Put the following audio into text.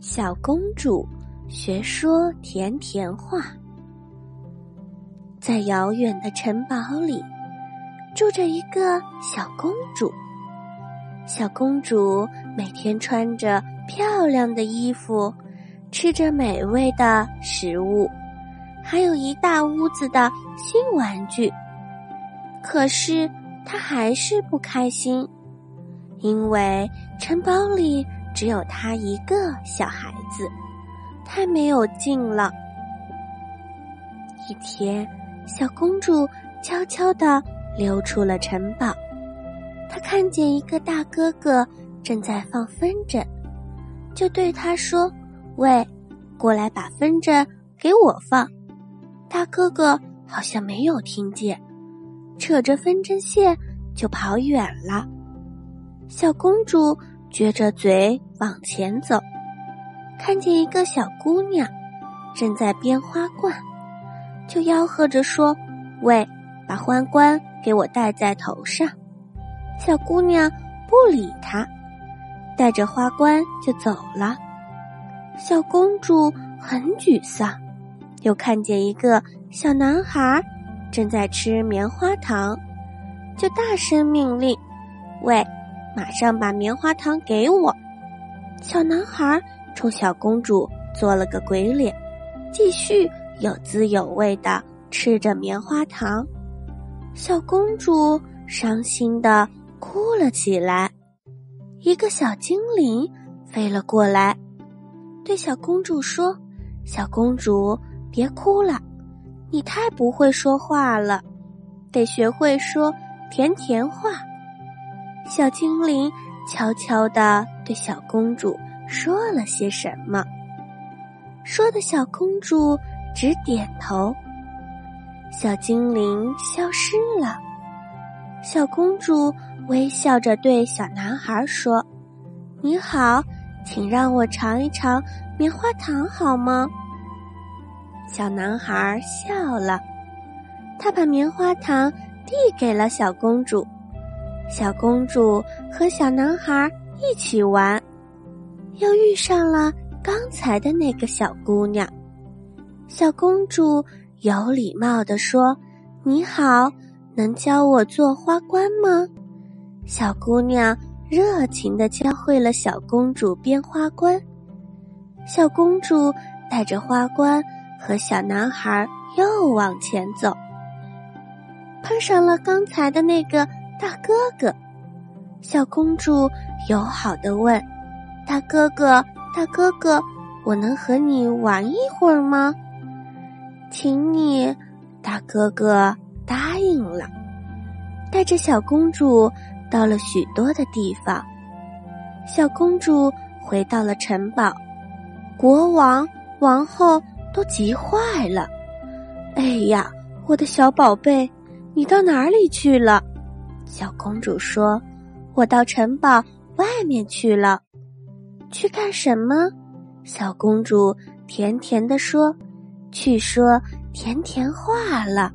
小公主学说甜甜话。在遥远的城堡里，住着一个小公主。小公主每天穿着漂亮的衣服，吃着美味的食物，还有一大屋子的新玩具。可是她还是不开心，因为城堡里。只有他一个小孩子，太没有劲了。一天，小公主悄悄地溜出了城堡，她看见一个大哥哥正在放风筝，就对他说：“喂，过来把风筝给我放。”大哥哥好像没有听见，扯着风筝线就跑远了。小公主。撅着嘴往前走，看见一个小姑娘正在编花冠，就吆喝着说：“喂，把花冠给我戴在头上。”小姑娘不理他，带着花冠就走了。小公主很沮丧，又看见一个小男孩正在吃棉花糖，就大声命令：“喂！”马上把棉花糖给我！小男孩冲小公主做了个鬼脸，继续有滋有味的吃着棉花糖。小公主伤心的哭了起来。一个小精灵飞了过来，对小公主说：“小公主，别哭了，你太不会说话了，得学会说甜甜话。”小精灵悄悄地对小公主说了些什么，说的小公主直点头。小精灵消失了，小公主微笑着对小男孩说：“你好，请让我尝一尝棉花糖好吗？”小男孩笑了，他把棉花糖递给了小公主。小公主和小男孩一起玩，又遇上了刚才的那个小姑娘。小公主有礼貌地说：“你好，能教我做花冠吗？”小姑娘热情地教会了小公主编花冠。小公主带着花冠和小男孩又往前走，碰上了刚才的那个。大哥哥，小公主友好的问：“大哥哥，大哥哥，我能和你玩一会儿吗？”“请你。”大哥哥答应了，带着小公主到了许多的地方。小公主回到了城堡，国王、王后都急坏了。“哎呀，我的小宝贝，你到哪里去了？”小公主说：“我到城堡外面去了，去干什么？”小公主甜甜地说：“去说甜甜话了。”